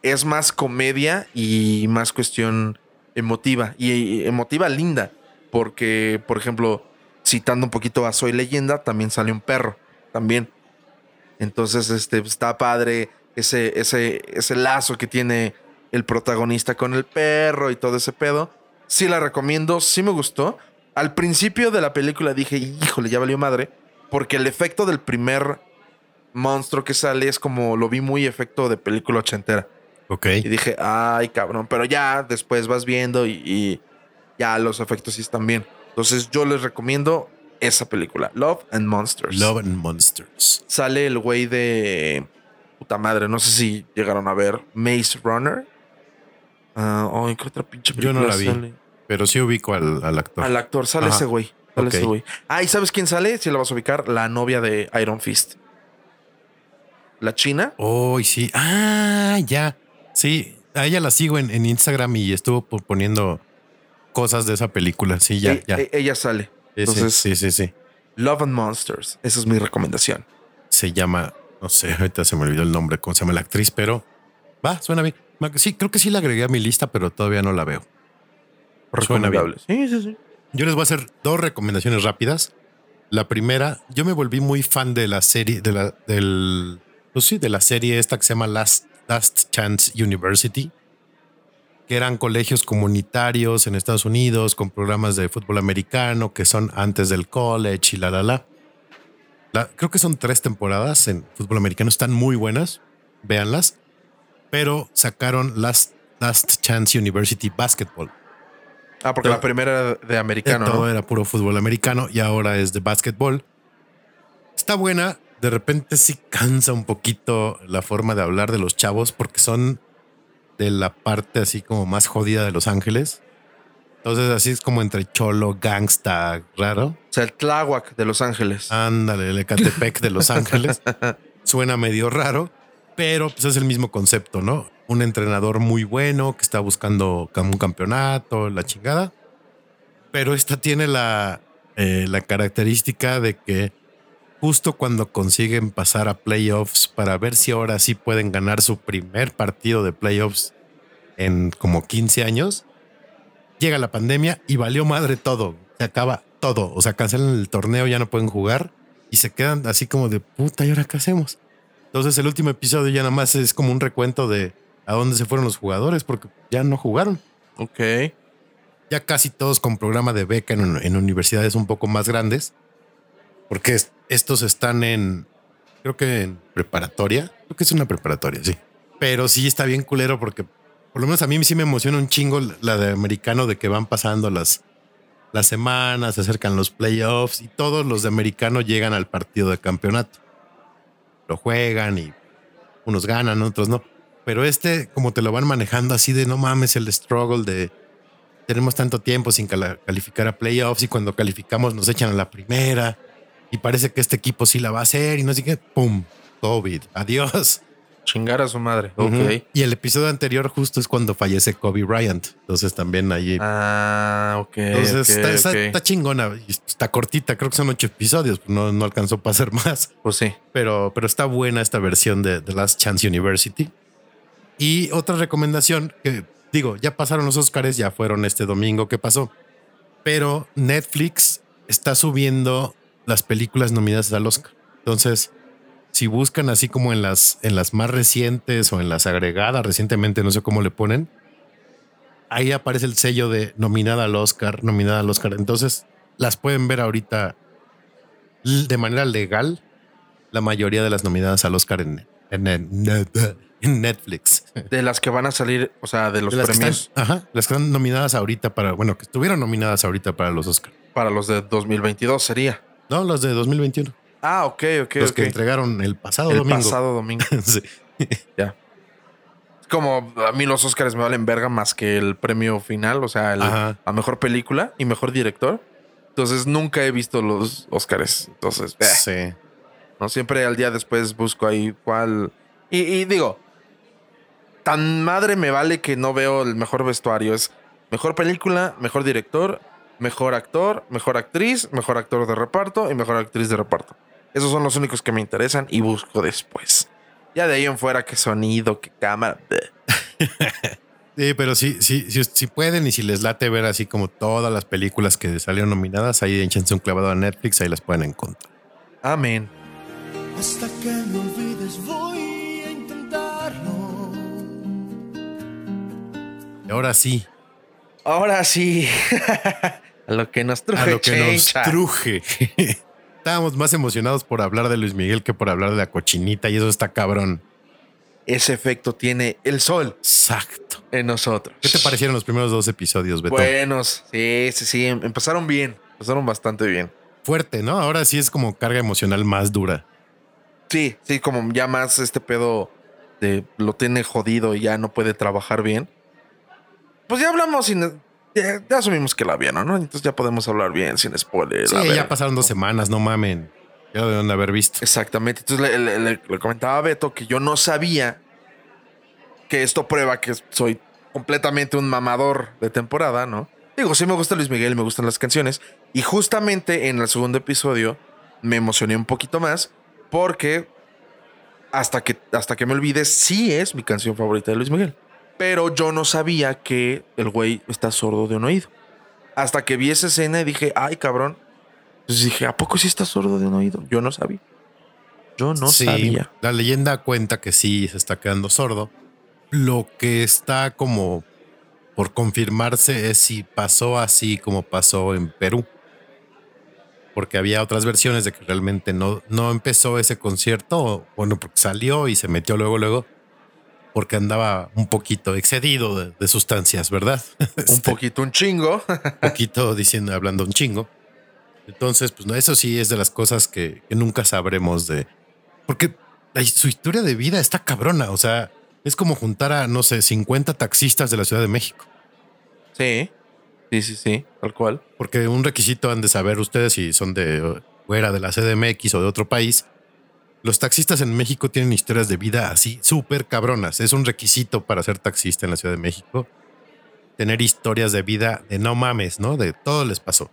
es más comedia y más cuestión emotiva. Y emotiva linda. Porque, por ejemplo, citando un poquito a Soy Leyenda, también sale un perro. También. Entonces, este, está padre ese, ese, ese lazo que tiene el protagonista con el perro y todo ese pedo. Sí la recomiendo, sí me gustó. Al principio de la película dije, híjole, ya valió madre. Porque el efecto del primer monstruo que sale es como lo vi muy efecto de película ochentera. Ok. Y dije, ay, cabrón. Pero ya después vas viendo y, y ya los efectos sí están bien. Entonces yo les recomiendo esa película, Love and Monsters. Love and Monsters. Sale el güey de puta madre, no sé si llegaron a ver Maze Runner. Ah, oh, ¿en qué otra pinche Yo no película la vi. sale? Pero sí ubico al, al actor. Al actor sale Ajá. ese güey. Sale ese güey. Ah, ¿y sabes quién sale? Si la vas a ubicar, la novia de Iron Fist. La china. Oh, sí. Ah, ya. Sí, a ella la sigo en, en Instagram y estuvo po- poniendo cosas de esa película. Sí, ya, E- ya. e- ella sale. Sí, sí, Entonces, sí, sí, sí. Love and Monsters. Esa es mi recomendación. Se llama, no sé, ahorita se me olvidó el nombre, cómo se llama la actriz, pero va, suena bien. Sí, creo que sí la agregué a mi lista, pero todavía no la veo. Suena bien. Recomendable. Sí, sí, sí. Yo les voy a hacer dos recomendaciones rápidas. La primera, yo me volví muy fan de la serie, de la, del, pues sí, de la serie esta que se llama Last, Last Chance University, que eran colegios comunitarios en Estados Unidos con programas de fútbol americano que son antes del college y la, la, la. La- creo que son tres temporadas en fútbol americano, están muy buenas, véanlas, pero sacaron Last, Last Chance University Basketball. Ah, porque Todo- la primera era de americano, todo ¿no? era puro fútbol americano y ahora es de básquetbol. Está buena. De repente sí cansa un poquito la forma de hablar de los chavos porque son de la parte así como más jodida de Los Ángeles. Entonces así es como entre cholo, gangsta, raro. O sea, el Tláhuac de Los Ángeles. Ándale, el Ecatepec de Los Ángeles. Suena medio raro, pero pues es el mismo concepto, ¿no? Un entrenador muy bueno que está buscando un campeonato, la chingada. Pero esta tiene la, eh, la característica de que justo cuando consiguen pasar a playoffs para ver si ahora sí pueden ganar su primer partido de playoffs en como 15 años, llega la pandemia y valió madre todo. Se acaba todo. O sea, cancelan el torneo, ya no pueden jugar y se quedan así como de puta, ¿y ahora qué hacemos? Entonces el último episodio ya nada más es como un recuento de a dónde se fueron los jugadores porque ya no jugaron. Ok. Ya casi todos con programa de beca en, en universidades un poco más grandes, porque es- estos están en, creo que en preparatoria, creo que es una preparatoria, sí. Pero sí está bien culero porque por lo menos a mí sí me emociona un chingo la de americano de que van pasando las, las semanas, se acercan los playoffs y todos los de americano llegan al partido de campeonato. Lo juegan y unos ganan, otros no. Pero este, como te lo van manejando así de no mames, el struggle de tenemos tanto tiempo sin calificar a playoffs y cuando calificamos nos echan a la primera y parece que este equipo sí la va a hacer y no sé qué, ¡pum! COVID, adiós. Chingar a su madre. Ok. Ujú. Y el episodio anterior justo es cuando fallece Kobe Bryant. Entonces también ahí... Ah, ok. entonces ok, está, está- ok. está chingona está cortita, creo que son ocho episodios, no, no alcanzó para hacer más Pues sí. pero, pero está buena esta versión de The Last Chance University. Y otra recomendación que digo, ya pasaron los Oscars, ya fueron este domingo que pasó, pero Netflix está subiendo las películas nominadas al Oscar. Entonces, si buscan así como en las, en las más recientes o en las agregadas recientemente, no sé cómo le ponen, ahí aparece el sello de nominada al Oscar, nominada al Oscar. Entonces, las pueden ver ahorita de manera legal la mayoría de las nominadas al Oscar en, en, Netflix. De las que van a salir, o sea, de los De premios están, ajá, las que están nominadas ahorita para, bueno, que estuvieron nominadas ahorita para los Oscar. para los de 2022 sería. No, los de 2021. Ah, ok, ok, los que entregaron el pasado El domingo. pasado domingo. Sí. ya. Como a mí los Oscars me valen verga más que el premio final, o sea, el, a mejor película y mejor director. Entonces nunca he visto los Oscars. Entonces, eh, Sí. no siempre al día después busco ahí cuál. Y, y digo, tan madre me vale que no veo el mejor vestuario. Es mejor película, mejor director, mejor actor, mejor actriz, mejor actor de reparto y mejor actriz de reparto. Esos son los únicos que me interesan y busco después. Ya de ahí en fuera, que sonido, que cámara. Sí, pero sí, sí, sí, si pueden y si les late ver así como todas las películas que salieron nominadas, ahí échense un clavado a Netflix, ahí las pueden encontrar. Amén. Hasta que me olvides voy a intentarlo. Y ahora sí, Ahora sí. A lo que nos truje. a lo que nos truje. Estábamos más emocionados por hablar de Luis Miguel que por hablar de la cochinita y eso está cabrón. Ese efecto tiene el sol Exacto. en nosotros. ¿Qué te parecieron los primeros dos episodios, Beto? Buenos. Sí, sí, sí. em- Empezaron bien. Empezaron bastante bien. Fuerte, ¿no? Ahora sí es como carga emocional más dura. Sí, sí, como ya más este pedo de lo tiene jodido y ya no puede trabajar bien. Pues ya hablamos sin. Ya, ya asumimos que la vieron, ¿no? Entonces ya podemos hablar bien, sin spoiler. Sí, ya pasaron dos semanas, no mamen. Ya lo deben de haber visto. Exactamente. Entonces le, le- le- le comentaba a Beto que yo no sabía que esto prueba que soy completamente un mamador de temporada, ¿no? Digo, sí me gusta Luis Miguel, me gustan las canciones. Y justamente en el segundo episodio me emocioné un poquito más porque hasta que, hasta que me olvides, sí es mi canción favorita de Luis Miguel. Pero yo no sabía que el güey está sordo de un oído. Hasta que vi esa escena y dije, ay, cabrón. Entonces dije, ¿a poco sí está sordo de un oído? Yo no sabía. Yo no sí, sabía. la leyenda cuenta que sí se está quedando sordo. Lo que está como por confirmarse es si pasó así como pasó en Perú. Porque había otras versiones de que realmente no, no empezó ese concierto, bueno, porque salió y se metió luego, luego, porque andaba un poquito excedido de, de sustancias, ¿verdad? Un Este, poquito, un chingo. poquito diciendo, hablando un chingo. Entonces, pues no, eso sí es de las cosas que, que nunca sabremos de. Porque la- su historia de vida está cabrona. O sea, es como juntar a, no sé, 50 taxistas de la Ciudad de México. sí, sí, sí, sí, tal cual. Porque un requisito han de saber ustedes si son de fuera de la CDMX o de otro país. Los taxistas en México tienen historias de vida así súper cabronas. Es un requisito para ser taxista en la Ciudad de México. Tener historias de vida de no mames, ¿no? De todo les pasó.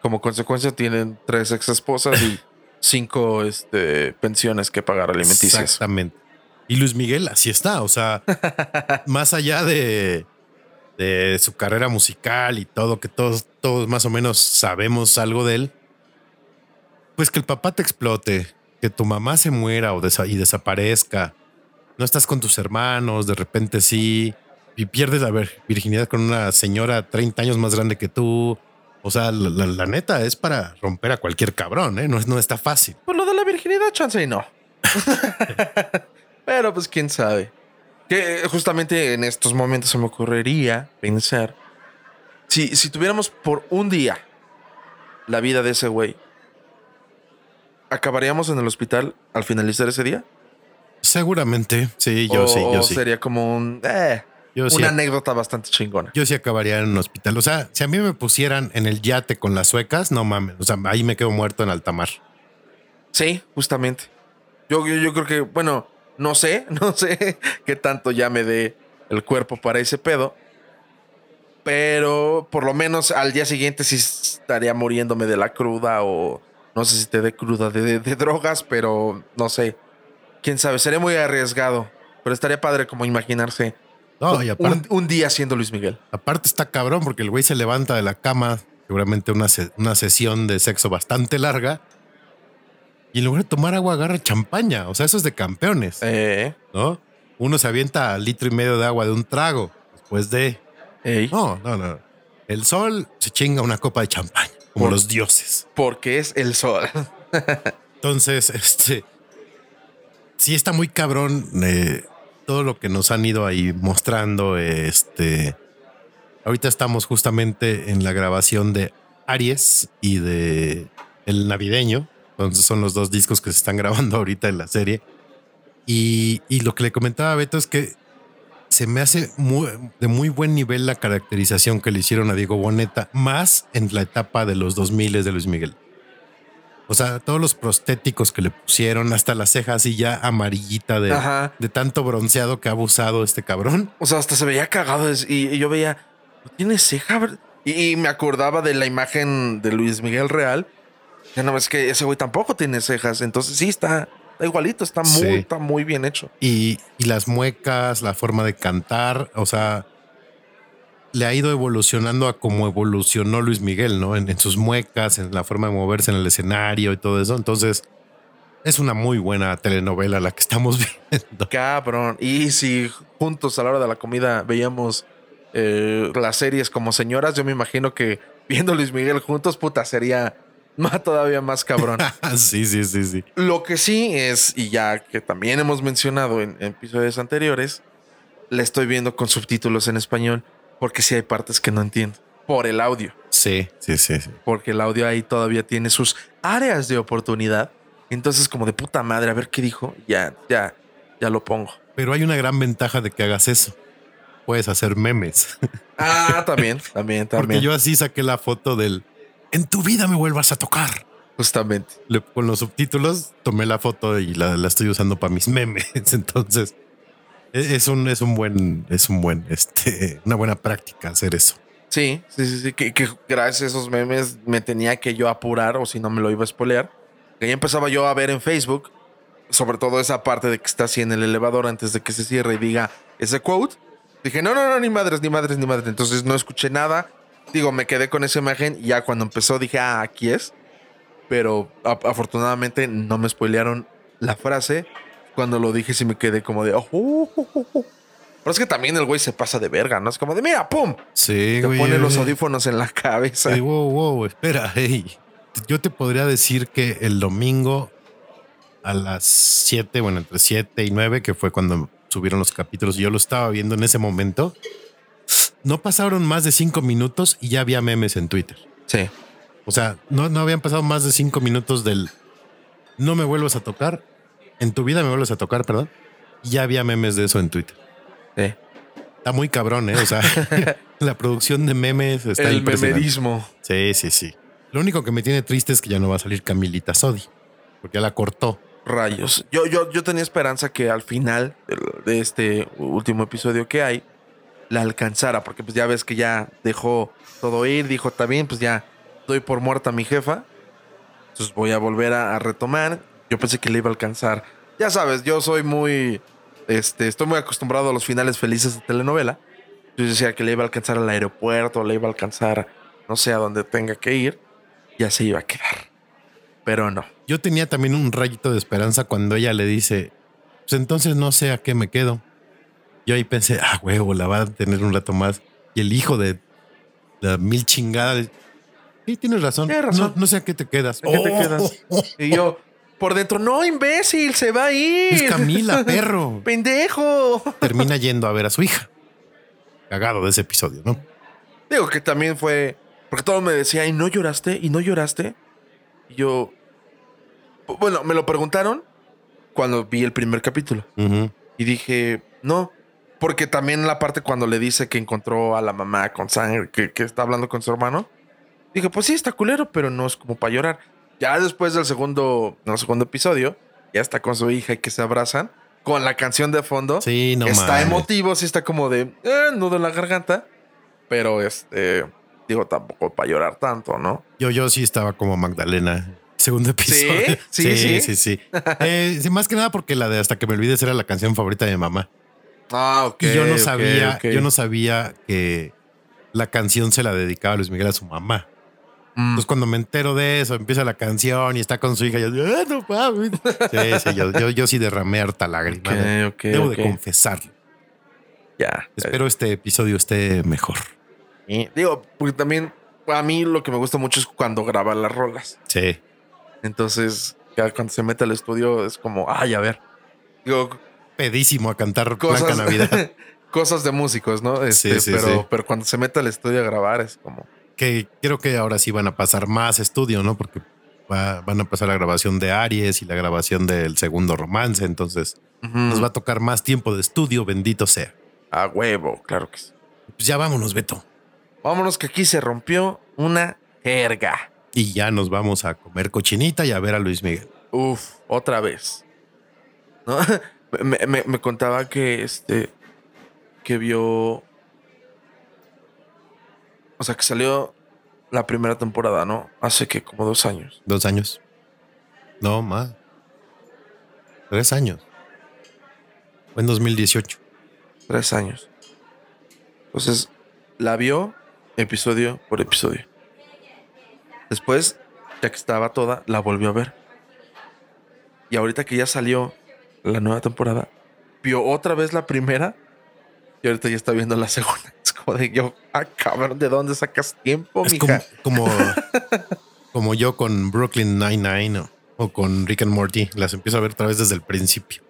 Como consecuencia tienen tres ex esposas y cinco este, pensiones que pagar alimenticias. Exactamente. Y Luis Miguel así está, o sea, más allá de, de su carrera musical y todo, que todos, todos más o menos sabemos algo de él, pues que el papá te explote, que tu mamá se muera o desa- y desaparezca, no estás con tus hermanos, de repente sí, y pierdes la vir- virginidad con una señora 30 años más grande que tú. O sea, la, neta es para romper a cualquier cabrón, ¿eh? No, no está fácil. Pues lo de la virginidad, chance y no. Pero pues quién sabe. Que eh, justamente en estos momentos se me ocurriría pensar. Si, si tuviéramos por un día la vida de ese güey, ¿acabaríamos en el hospital al finalizar ese día? Seguramente, sí, yo o, sí, yo o sí. sería como un. eh, Yo sí, una anécdota bastante chingona. yo sí acabaría en un hospital. O sea, si a mí me pusieran en el yate con las suecas, no mames. O sea, ahí me quedo muerto en alta mar. Sí, justamente. Yo, yo, yo creo que, bueno, no sé, no sé qué tanto ya me dé el cuerpo para ese pedo. Pero por lo menos al día siguiente sí estaría muriéndome de la cruda o no sé si te dé cruda de, de- de drogas, pero no sé. Quién sabe, sería muy arriesgado. Pero estaría padre como imaginarse No, y aparte, un, un día siendo Luis Miguel. aparte está cabrón porque el güey se levanta de la cama, seguramente una, se- una sesión de sexo bastante larga. Y en lugar de tomar agua, agarra champaña. O sea, eso es de campeones, Eh, ¿no? Uno se avienta litro y medio de agua de un trago después de. ey, No, no, no. El sol se chinga una copa de champaña, como Por- los dioses. porque es el sol. Entonces, este sí está muy cabrón eh, todo lo que nos han ido ahí mostrando. Este ahorita estamos justamente en la grabación de Aries y de El Navideño. Entonces son los dos discos que se están grabando ahorita en la serie. Y, y lo que le comentaba a Beto es que se me hace muy- de muy buen nivel la caracterización que le hicieron a Diego Boneta, más en la etapa de los 2000 de Luis Miguel. O sea, todos los prostéticos que le pusieron, hasta la ceja así ya amarillita de, Ajá. de tanto bronceado que ha abusado este cabrón. O sea, hasta se veía cagado y, y yo veía, ¿no tiene ceja? ver-?" Y, y me acordaba de la imagen de Luis Miguel Real. Ya no es que ese güey tampoco tiene cejas. Entonces sí, está, está igualito, está muy, Sí. está muy bien hecho. Y, y las muecas, la forma de cantar, o sea, le ha ido evolucionando a como evolucionó Luis Miguel, ¿no? En, en sus muecas, en la forma de moverse en el escenario y todo eso. Entonces, es una muy buena telenovela la que estamos viendo. Cabrón. Y si juntos a la hora de la comida veíamos eh, las series como señoras, yo me imagino que viendo Luis Miguel juntos, puta, sería más todavía más cabrón. sí, sí, sí, sí. Lo que sí es, y ya que también hemos mencionado en, en episodios anteriores, la estoy viendo con subtítulos en español, porque sí hay partes que no entiendo. Por el audio. Sí, sí, sí, sí. Porque el audio ahí todavía tiene sus áreas de oportunidad. Entonces, como de puta madre, a ver qué dijo. Ya, ya, ya lo pongo. Pero hay una gran ventaja de que hagas eso. Puedes hacer memes. Ah, también, también, Porque también. yo así saqué la foto del En tu vida me vuelvas a tocar. Justamente. Le- con los subtítulos tomé la foto y la, la estoy usando para mis memes. Entonces, e- es un, es un buen, es un buen, este, una buena práctica hacer eso. Sí, sí, sí, sí. Que, que gracias a esos memes me tenía que yo apurar o si no me lo iba a spoilear. Que ya empezaba yo a ver en Facebook, sobre todo esa parte de que está así en el elevador antes de que se cierre y diga ese quote. Dije, no, no, no, ni madres, ni madres, ni madres. Entonces no escuché nada. Digo, me quedé con esa imagen y ya cuando empezó dije, ah, aquí es. Pero afortunadamente no me spoilearon la frase. Cuando lo dije sí me quedé como de, oh, oh, oh, oh, oh". Pero es que también el güey se pasa de verga, ¿no? Es como de, mira, pum, Sí, te güey. pone los audífonos en la cabeza. Sí, wow, wow, espera, hey. Yo te podría decir que el domingo a las 7, bueno, entre 7 y 9, que fue cuando subieron los capítulos, yo lo estaba viendo en ese momento. No pasaron más de 5 minutos y ya había memes en Twitter. Sí. O sea, no, no habían pasado más de 5 minutos del no me vuelvas a tocar. En tu vida me vuelvas a tocar, perdón. Y ya había memes de eso en Twitter. sí. Está muy cabrón, ¿eh? O sea, la producción de memes está El memerismo. Sí, sí, sí. Lo único que me tiene triste es que ya no va a salir Camilita Sodi, porque ya la cortó. Rayos. Yo, yo, yo tenía esperanza que al final de este último episodio que hay, la alcanzara, porque pues ya ves que ya dejó todo ir, dijo, bien, pues ya doy por muerta a mi jefa. Entonces voy a volver a, a retomar. Yo pensé que le iba a alcanzar. Ya sabes, yo soy muy, este, estoy muy acostumbrado a los finales felices de telenovela. Yo decía que le iba a alcanzar al aeropuerto, le iba a alcanzar, no sé, a donde tenga que ir. Ya se iba a quedar. Pero no. Yo tenía también un rayito de esperanza cuando ella le dice, pues entonces no sé a qué me quedo. Yo ahí pensé, ah, huevo, la va a tener un rato más. Y el hijo de la mil chingadas, sí, tienes razón. Tienes razón. No, no sé a qué te quedas. ¿A qué te quedas? Y yo, por dentro, no, imbécil, se va a ir. Es Camila, perro. Pendejo. Termina yendo a ver a su hija. Cagado de ese episodio, ¿no? Digo que también fue. Porque todo me decía, ¿y no lloraste? ¿Y no lloraste? Y yo. Bueno, me lo preguntaron cuando vi el primer capítulo. Y dije, no. Porque también la parte cuando le dice que encontró a la mamá con sangre, que, que está hablando con su hermano. Dije, pues sí, está culero, pero no es como para llorar. Ya después del segundo, no, segundo episodio, ya está con su hija y que se abrazan. Con la canción de fondo. Sí, no está emotivo, sí está como de eh, nudo en la garganta. Pero este, digo, tampoco para llorar tanto, ¿no? Yo, yo sí estaba como Magdalena. Segundo episodio. Sí, sí, sí. sí. sí. Eh, sí, más que nada porque la de Hasta que me olvides era la canción favorita de mi mamá. Ah, ok. y yo no sabía, yo no sabía que la canción se la dedicaba Luis Miguel a su mamá. Mm. Entonces cuando me entero de eso, empieza la canción y está con su hija, yo, "Ah, no mames". Sí, sí, yo, yo, yo sí derramé harta lágrima. Ok, ok, Debo de confesarlo. Ya. Espero este episodio esté mejor. Y digo, porque también a mí lo que me gusta mucho es cuando graba las rolas. Sí. Entonces, ya cuando se mete al estudio es como, ay, a ver. Digo, Pedísimo a cantar cosas, Blanca Navidad. cosas de músicos, ¿no? Este, Sí, sí, pero, sí. pero cuando se mete al estudio a grabar es como, que creo que ahora sí van a pasar más estudio, ¿no? Porque va- van a pasar la grabación de Aries y la grabación del segundo romance. Entonces nos va a tocar más tiempo de estudio, bendito sea. a huevo, claro que sí. Pues ya vámonos, Beto. Vámonos que aquí se rompió una jerga. Y ya nos vamos a comer cochinita y a ver a Luis Miguel. Uf, otra vez. ¿No? Me, me- me contaba que este. que vio. O sea, que salió la primera temporada, ¿no? Hace que como dos años. Dos años. No, más. Tres años. Fue en 2018. Tres años. Entonces, la vio episodio por episodio. Después, ya que estaba toda, la volvió a ver. Y ahorita que ya salió la nueva temporada, vio otra vez la primera y ahorita ya está viendo la segunda. Es como de yo, ah, cabrón, ¿de dónde sacas tiempo, Es como, mija? como, como yo con Brooklyn Nine-Nine o, o con Rick and Morty. Las empiezo a ver otra vez desde el principio.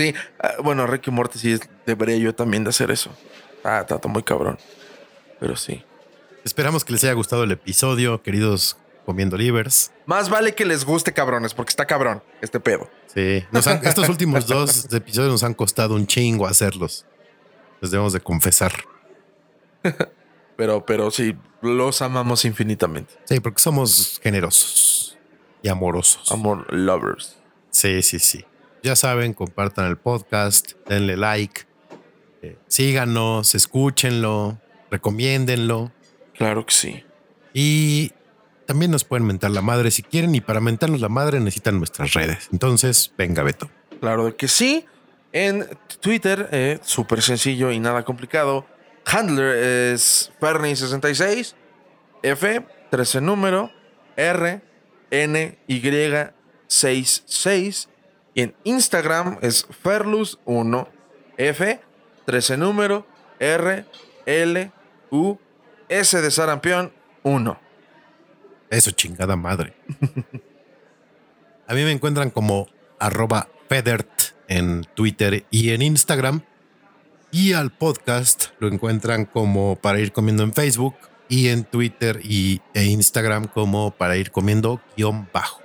Sí, ah, bueno, Ricky Morty sí debería yo también de hacer eso. Ah, está muy cabrón. Pero sí. Esperamos que les haya gustado el episodio, queridos comiendo livers. Más vale que les guste, cabrones, porque está cabrón este pedo. Sí, nos han- estos últimos dos episodios nos han costado un chingo hacerlos. Les debemos de confesar. Pero, pero sí, los amamos infinitamente. Sí, porque somos generosos y amorosos. Amor lovers. Sí, sí, sí. Ya saben, compartan el podcast, denle like, eh, síganos, escúchenlo, recomiéndenlo Claro que sí. y también nos pueden mentar la madre si quieren y para mentarnos la madre necesitan nuestras redes. Entonces, venga Beto. Claro que sí. En Twitter, eh, súper sencillo y nada complicado. Handler es Ferni66, F, 13 número, R, N, Y, 66. Y en Instagram es Ferlus1, F, 13 número, R, L, U, S de sarampión, 1. Eso chingada madre. A mí me encuentran como arroba en Twitter y en Instagram. Y al podcast lo encuentran como para ir comiendo en Facebook y en Twitter y, e Instagram como para ir comiendo guion bajo.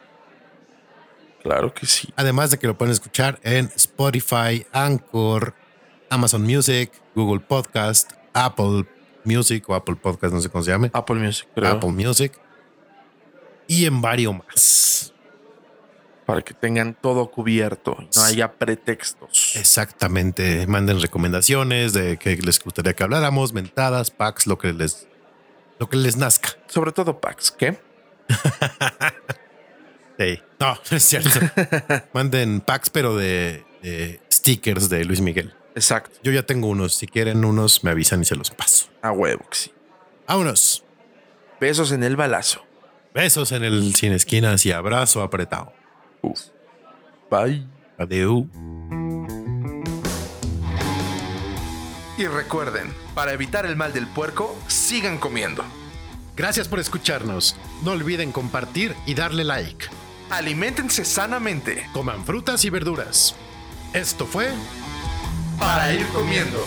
Claro que sí. Además de que lo pueden escuchar en Spotify, Anchor, Amazon Music, Google Podcast, Apple Music o Apple Podcast, no sé cómo se llame. Apple Music, creo. Apple Music y en varios más. Para que tengan todo cubierto no haya pretextos. Exactamente. Manden recomendaciones de que les gustaría que habláramos, mentadas, packs, lo que les, lo que les nazca. Sobre todo Pax, ¿qué? Sí. No, no es cierto. Manden packs, pero de, de stickers de Luis Miguel. Exacto. Yo ya tengo unos. Si quieren unos, me avisan y se los paso. A huevo que sí. Vámonos. Besos en el balazo. Besos en el sin esquinas y abrazo apretado. Uf. Bye. Adeu. Y recuerden, para evitar el mal del puerco, sigan comiendo. Gracias por escucharnos. No olviden compartir y darle like. Aliméntense sanamente Coman frutas y verduras. Esto fue para ir comiendo.